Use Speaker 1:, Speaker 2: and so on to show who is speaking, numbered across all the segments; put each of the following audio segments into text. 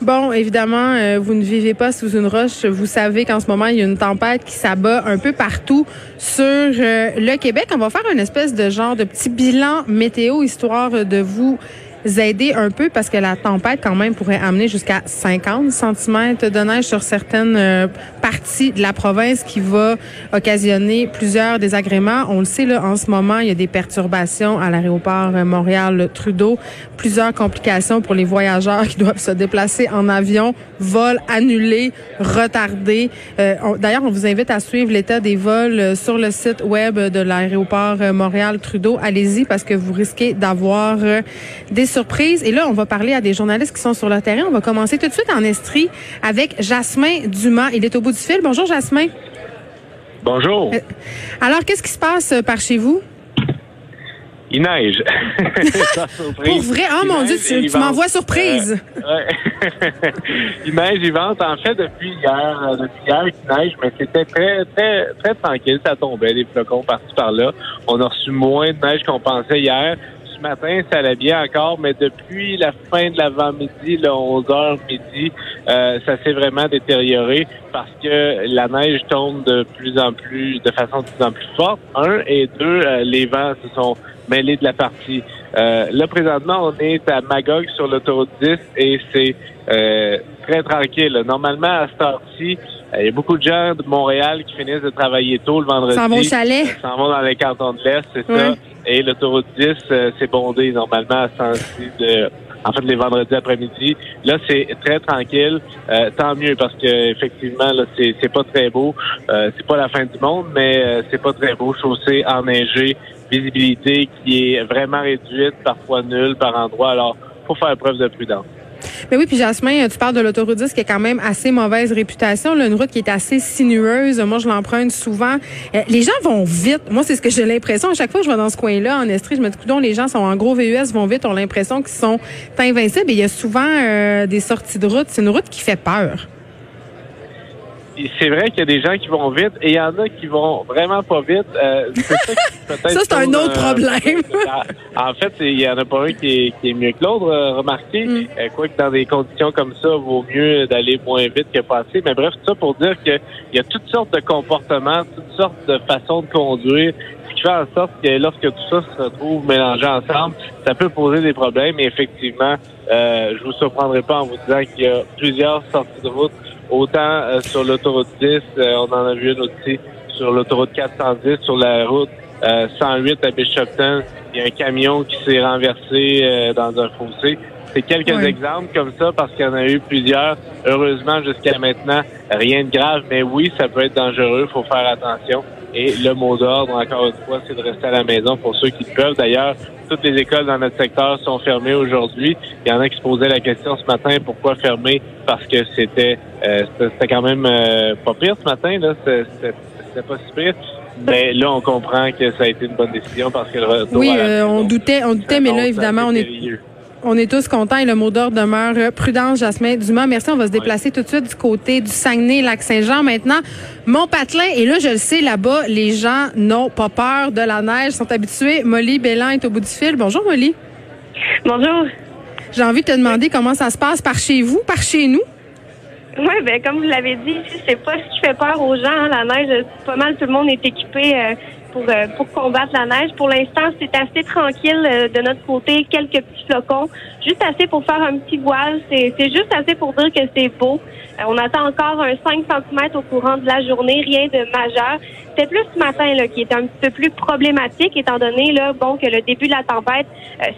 Speaker 1: Bon, évidemment, euh, vous ne vivez pas sous une roche. Vous savez qu'en ce moment, il y a une tempête qui s'abat un peu partout sur euh, le Québec. On va faire une espèce de genre de petit bilan météo, histoire de vous aider un peu parce que la tempête quand même pourrait amener jusqu'à 50 cm de neige sur certaines euh, parties de la province qui va occasionner plusieurs désagréments. On le sait là en ce moment, il y a des perturbations à l'aéroport Montréal Trudeau, plusieurs complications pour les voyageurs qui doivent se déplacer en avion, vols annulés, retardés. Euh, d'ailleurs, on vous invite à suivre l'état des vols euh, sur le site web de l'aéroport Montréal Trudeau. Allez-y parce que vous risquez d'avoir des surprise. Et là, on va parler à des journalistes qui sont sur le terrain. On va commencer tout de suite en Estrie avec Jasmin Dumas. Il est au bout du fil. Bonjour, Jasmin.
Speaker 2: Bonjour. Euh,
Speaker 1: alors, qu'est-ce qui se passe euh, par chez vous?
Speaker 2: Il neige.
Speaker 1: Pour vrai? Oh mon Dieu, tu, m'envoies surprise.
Speaker 2: Euh, il neige, il vente. En fait, depuis hier, depuis hier, il neige, mais c'était très, très, très tranquille. Ça tombait, des flocons par-ci par-là. On a reçu moins de neige qu'on pensait hier matin, ça allait bien encore, mais depuis la fin de l'avant-midi, le 11h midi, euh, ça s'est vraiment détérioré parce que la neige tombe de plus en plus, de façon de plus en plus forte. Un et deux, euh, les vents se sont mêlés de la partie. Euh, là, présentement, on est à Magog sur l'autoroute 10 et c'est très tranquille. Normalement, à cette heure-ci, il y a beaucoup de gens de Montréal qui finissent de travailler tôt le vendredi.
Speaker 1: S'en vont au chalet.
Speaker 2: S'en vont dans les cantons de l'Est, c'est ça. Et l'autoroute 10, euh, c'est bondé normalement à sens de en fait les vendredis après-midi. Là, c'est très tranquille. Euh, tant mieux parce que effectivement, là, c'est, c'est pas très beau. Euh, c'est pas la fin du monde, mais euh, c'est pas très beau. Chaussée enneigée, visibilité qui est vraiment réduite, parfois nulle par endroit. Alors, faut faire preuve de prudence.
Speaker 1: Mais oui, puis Jasmin, tu parles de l'autoroute 10 qui a quand même assez mauvaise réputation, là, une route qui est assez sinueuse. Moi, je l'emprunte souvent. Euh, les gens vont vite. Moi, c'est ce que j'ai l'impression. À chaque fois que je vais dans ce coin-là, en Estrie, je me dis, que les gens sont en gros VUS, vont vite, ont l'impression qu'ils sont invincibles. Et il y a souvent euh, des sorties de route. C'est une route qui fait peur
Speaker 2: c'est vrai qu'il y a des gens qui vont vite et il y en a qui vont vraiment pas vite. Euh,
Speaker 1: ça, c'est un autre euh, problème.
Speaker 2: en fait, il y en a pas un qui est, mieux que l'autre, euh, remarquez. Mm. quoi que dans des conditions comme ça, il vaut mieux d'aller moins vite que passer. Mais bref, tout ça pour dire qu'il y a toutes sortes de comportements, toutes sortes de façons de conduire, ce qui fait en sorte que lorsque tout ça se retrouve mélangé ensemble, ça peut poser des problèmes. Et effectivement, euh, je vous surprendrai pas en vous disant qu'il y a plusieurs sorties de route Autant euh, sur l'autoroute 10, euh, on en a vu une aussi sur l'autoroute 410, sur la route 108 euh, à Bishopton, il y a un camion qui s'est renversé dans un fossé. C'est quelques exemples comme ça parce qu'il y en a eu plusieurs. Heureusement, jusqu'à maintenant, rien de grave, mais oui, ça peut être dangereux, il faut faire attention. Et le mot d'ordre, encore une fois, c'est de rester à la maison pour ceux qui peuvent. D'ailleurs, toutes les écoles dans notre secteur sont fermées aujourd'hui. Il y en a qui se posaient la question ce matin, pourquoi fermer? Parce que c'était euh, c'était quand même euh, pas pire ce matin, là. C'était pas si pire. Mais là, on comprend que ça a été une bonne décision parce que le retour
Speaker 1: Oui, euh, on doutait, on doutait, mais là, évidemment, on est on est tous contents et le mot d'ordre demeure prudence, Jasmin Dumas. Merci. On va se déplacer tout de suite du côté du Saguenay-Lac-Saint-Jean maintenant. Mon patelin, et là, je le sais, là-bas, les gens n'ont pas peur de la neige, sont habitués. Molly Bélan est au bout du fil. Bonjour, Molly.
Speaker 3: Bonjour.
Speaker 1: J'ai envie de te demander comment ça se passe par chez vous, par chez nous.
Speaker 3: Oui, ben comme vous l'avez dit, c'est pas ce qui fait peur aux gens. Hein. La neige, pas mal tout le monde est équipé euh, pour, euh, pour combattre la neige. Pour l'instant, c'est assez tranquille euh, de notre côté. Quelques petits flocons, juste assez pour faire un petit voile. C'est juste assez pour dire que c'est beau. Euh, on attend encore un 5 cm au courant de la journée, rien de majeur. C'est plus ce matin là, qui est un petit peu plus problématique, étant donné là, bon, que le début de la tempête,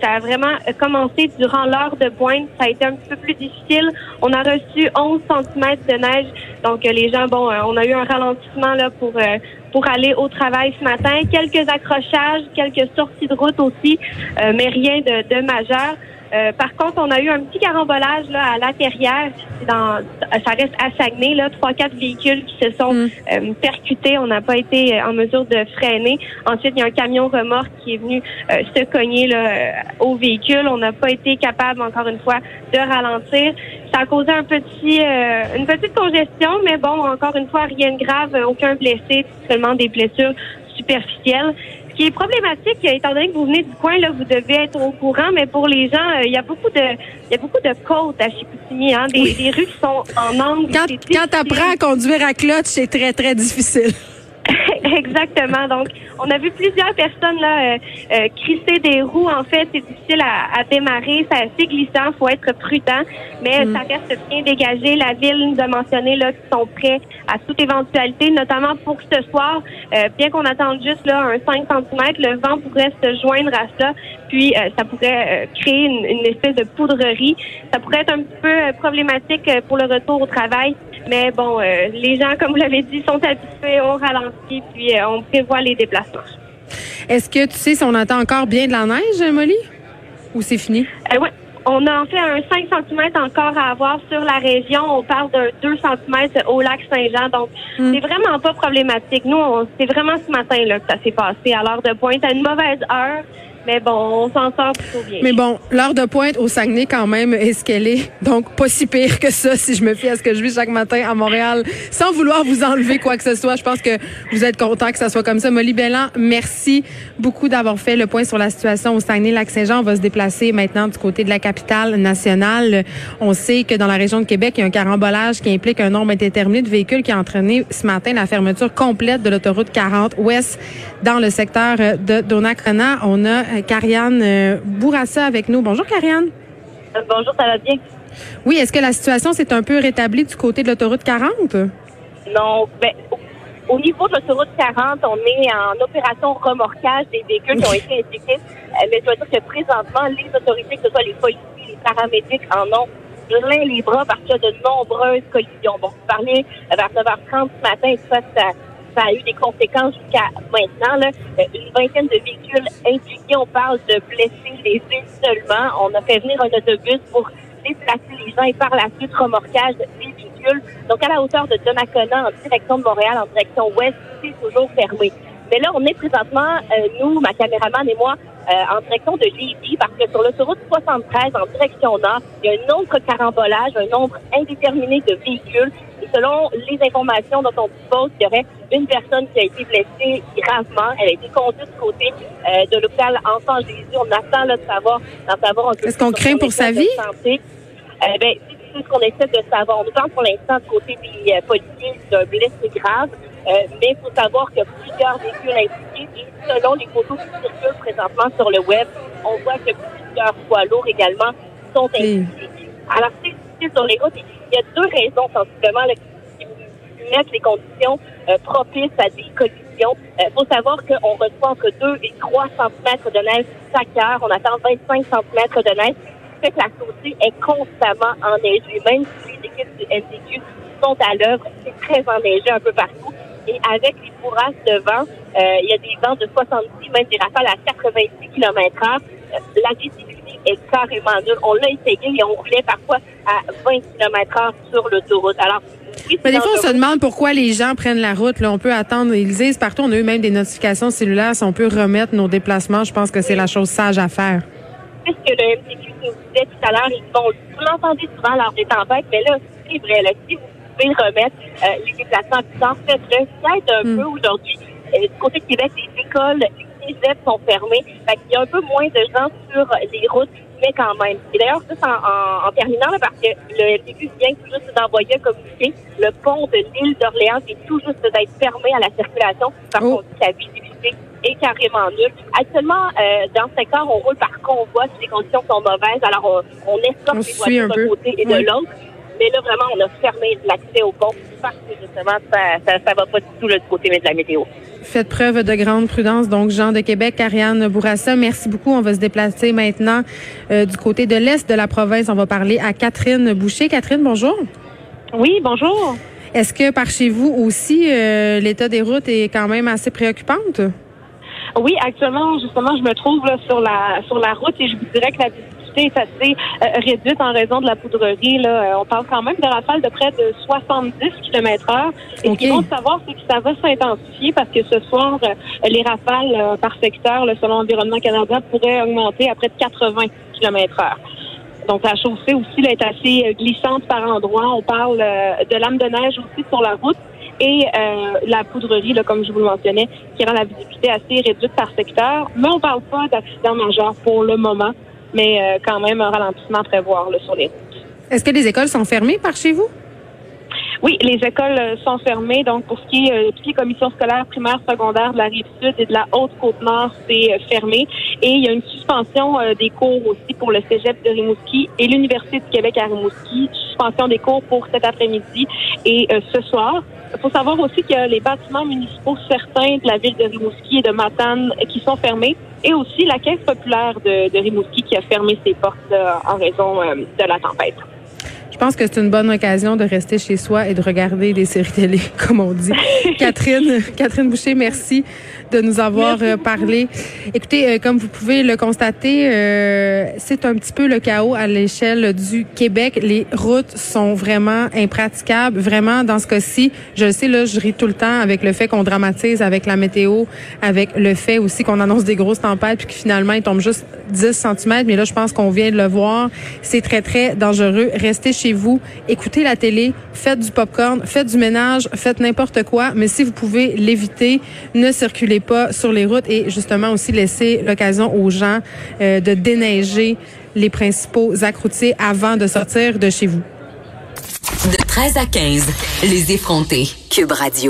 Speaker 3: ça a vraiment commencé durant l'heure de pointe. Ça a été un petit peu plus difficile. On a reçu 11 cm de neige. Donc, les gens, bon, on a eu un ralentissement là pour pour aller au travail ce matin. Quelques accrochages, quelques sorties de route aussi, euh, mais rien de, de majeur. Euh, par contre, on a eu un petit carambolage là à l'intérieur. Dans, ça reste à Saguenay, là, trois quatre véhicules qui se sont mm. euh, percutés. On n'a pas été en mesure de freiner. Ensuite, il y a un camion remorque qui est venu se cogner là, au véhicule. On n'a pas été capable, encore une fois, de ralentir. Ça a causé un petit, une petite congestion, mais bon, encore une fois, rien de grave, aucun blessé, seulement des blessures superficielles
Speaker 4: qui est problématique, étant donné que vous venez du coin, là, vous devez être au courant, mais pour les gens, euh, il y a beaucoup de, il y a beaucoup de côtes à Chicoutimi, hein, des, des rues qui sont en angle.
Speaker 1: Quand, quand tu apprends à conduire à clutch, c'est très, très difficile.
Speaker 4: Exactement. Donc, on a vu plusieurs personnes là euh, euh, crisser des roues. En fait, c'est difficile à, à démarrer, c'est assez glissant, faut être prudent, mais
Speaker 1: Mm.
Speaker 4: ça reste bien dégagé. La ville nous a mentionné là qu'ils sont prêts à toute éventualité, notamment pour ce soir. Euh, bien qu'on attende juste là un 5 cm, le vent pourrait se joindre à ça, puis euh, ça pourrait euh, créer une, une espèce de poudrerie. Ça pourrait être un petit peu euh, problématique pour le retour au travail. Mais bon, euh, les gens, comme vous l'avez dit, sont habitués, on ralentit, puis euh, on prévoit les déplacements.
Speaker 1: Est-ce que tu sais si on attend encore bien de la neige, Molly? Ou c'est fini?
Speaker 4: Euh, ouais. On a en fait un 5 cm encore à avoir sur la région. On parle d'un 2 cm au lac Saint-Jean. Donc,
Speaker 1: Mm.
Speaker 4: c'est vraiment pas problématique. Nous, c'est vraiment ce matin là, que ça s'est passé à l'heure de pointe, à une mauvaise heure. Mais bon, on s'en sort plutôt bien.
Speaker 1: Mais bon, l'heure de pointe au Saguenay, quand même, est ce qu'elle est. Donc, pas si pire que ça si je me fie à ce que je vis chaque matin à Montréal. Sans vouloir vous enlever quoi que ce soit, je pense que vous êtes content que ça soit comme ça. Molly Bellan, merci beaucoup d'avoir fait le point sur la situation au Saguenay-Lac-Saint-Jean. On va se déplacer maintenant du côté de la capitale nationale. On sait que dans la région de Québec, il y a un carambolage qui implique un nombre indéterminé de véhicules qui a entraîné ce matin la fermeture complète de l'autoroute 40 ouest dans le secteur de Donnacona. On a Carianne euh, Bourassa avec nous. Bonjour, Carianne.
Speaker 4: Euh, bonjour, ça va bien?
Speaker 1: Oui, est-ce que la situation s'est un peu rétablie du côté de l'autoroute 40?
Speaker 4: Non, ben, au, au niveau de l'autoroute 40, on est en opération remorquage des véhicules qui ont été impliqués. Euh, mais je dois dire que présentement, les autorités, que ce soit les policiers, les paramédics, en ont plein les bras parce qu'il y a de nombreuses collisions. Bon, vous parlez euh, vers 9h30 ce matin, et ça, ça, ça a eu des conséquences jusqu'à maintenant. Là, Euh, une vingtaine de véhicules impliqués. On parle de blessés lésés seulement. On a fait venir un autobus pour déplacer les gens et par la suite remorquage des véhicules. Donc, à la hauteur de Donnacona, en direction de Montréal, en direction ouest, c'est toujours fermé. Mais là, on est présentement, euh, nous, ma caméraman et moi, euh, en direction de Lévis, parce que sur l'autoroute 73, en direction nord, il y a un autre carambolage, un nombre indéterminé de véhicules. Selon les informations dont on dispose, il y aurait une personne qui a été blessée gravement. Elle a été conduite du côté euh, de l'hôpital Enfant Jésus. On attend là, de savoir, d'en savoir un peu
Speaker 1: Est-ce qu'on craint pour sa vie?
Speaker 4: Euh, ben, c'est ce qu'on essaie de savoir. On nous parle pour l'instant du côté des euh, policiers d'un blessé grave, euh, mais il faut savoir qu'il y a plusieurs véhicules impliqués et selon les photos qui circulent présentement sur le web, on voit que plusieurs poids lourds également sont impliqués. Alors, c'est difficile sur les routes. Il y a deux raisons sensiblement là, qui mettent les conditions euh, propices à des collisions. Il faut savoir qu'on reçoit entre 2 et 3 cm de neige chaque heure. On attend 25 cm de neige fait que la chaussée est constamment enneigée. Même si les équipes du NTQ sont à l'œuvre, c'est très enneigé un peu partout. Et avec les bourrasques de vent, euh, il y a des vents de 70, même des rafales à 90 km heure. Euh, la est carrément nulle. On l'a essayé et on roulait parfois à 20 km heure sur l'autoroute. Alors, oui,
Speaker 1: Mais
Speaker 4: c'est
Speaker 1: des fois, on se demande pourquoi les gens prennent la route. Là, on peut attendre. Ils disent partout, on a eu même des notifications cellulaires. Si on peut remettre nos déplacements, je pense que c'est la chose sage à faire.
Speaker 4: puisque le MTQ nous disait tout à l'heure, ils vont, vous l'entendez souvent lors des tempêtes, mais là, c'est vrai, là, si vous pouvez remettre euh, les déplacements plus tard, faites-le. Peut-être un
Speaker 1: Mm.
Speaker 4: peu aujourd'hui. Euh, du côté de Québec, les écoles, les cégeps sont fermés. Fait qu'il y a un peu moins de gens sur les routes, mais quand même. Et d'ailleurs, juste en, en, en terminant, là, parce que le MTQ vient tout juste d'envoyer un communiqué, le pont de l'île d'Orléans est tout juste d'être fermé à la circulation parce
Speaker 1: Oh.
Speaker 4: qu'on dit que la visibilité est carrément nulle. Actuellement, euh, dans ce secteur, on roule par convoi si les conditions sont mauvaises. Alors, on, on escorte les voitures d'un côté et
Speaker 1: Oui.
Speaker 4: de l'autre. Mais là, vraiment, on a fermé l'accès au pont parce que, justement, ça, ça, ça va pas du tout là, du côté de la météo.
Speaker 1: Faites preuve de grande prudence. Donc, Jean de Québec, Ariane Bourassa, merci beaucoup. On va se déplacer maintenant euh, du côté de l'Est de la province. On va parler à Catherine Boucher. Catherine, bonjour.
Speaker 4: Oui, bonjour.
Speaker 1: Est-ce que par chez vous aussi, euh, l'état des routes est quand même assez préoccupante?
Speaker 5: Oui, actuellement, justement, je me trouve là, sur la sur la route et je vous dirais que la est assez euh, réduite en raison de la poudrerie. Là. Euh, on parle quand même de rafales de près de 70 km heure. Et ce qu'il faut savoir, c'est que ça va s'intensifier parce que ce soir, euh, les rafales euh, par secteur, là, selon Environnement Canada, pourraient augmenter à près de 80 km heure. Donc, la chaussée aussi là, est assez glissante par endroits. On parle euh, de lames de neige aussi sur la route. et euh, la poudrerie, là, comme je vous le mentionnais, qui rend la visibilité assez réduite par secteur. Mais on parle pas d'accident majeur pour le moment, mais euh, quand même un ralentissement à prévoir là, sur les routes.
Speaker 1: Est-ce que les écoles sont fermées par chez vous?
Speaker 5: Oui, les écoles euh, sont fermées. Donc, pour ce qui est euh, toutes les commissions scolaires primaires, secondaires de la rive sud et de la haute côte nord, c'est euh, fermé. Et il y a une suspension euh, des cours aussi pour le Cégep de Rimouski et l'Université du Québec à Rimouski. Suspension des cours pour cet après-midi et ce soir. Il faut savoir aussi qu'il y a les bâtiments municipaux certains de la ville de Rimouski et de Matane qui sont fermés. Et aussi la Caisse populaire de, de Rimouski qui a fermé ses portes là, en raison euh, de la tempête.
Speaker 1: Je pense que c'est une bonne occasion de rester chez soi et de regarder des séries télé, comme on dit. Catherine, Catherine Boucher, merci de nous avoir euh, parlé. Écoutez, euh, comme vous pouvez le constater, euh, c'est un petit peu le chaos à l'échelle du Québec. Les routes sont vraiment impraticables. Vraiment, dans ce cas-ci, je le sais, là, je ris tout le temps avec le fait qu'on dramatise avec la météo, avec le fait aussi qu'on annonce des grosses tempêtes puis que finalement, il tombe juste 10 cm. Mais là, je pense qu'on vient de le voir. C'est très, très dangereux. Restez chez vous, écoutez la télé, faites du popcorn, faites du ménage, faites n'importe quoi. Mais si vous pouvez l'éviter, ne circulez pas sur les routes et justement aussi laisser l'occasion aux gens euh, de déneiger les principaux accroutiers avant de sortir de chez vous.
Speaker 6: De 13 à 15, les effrontés. Cube Radio.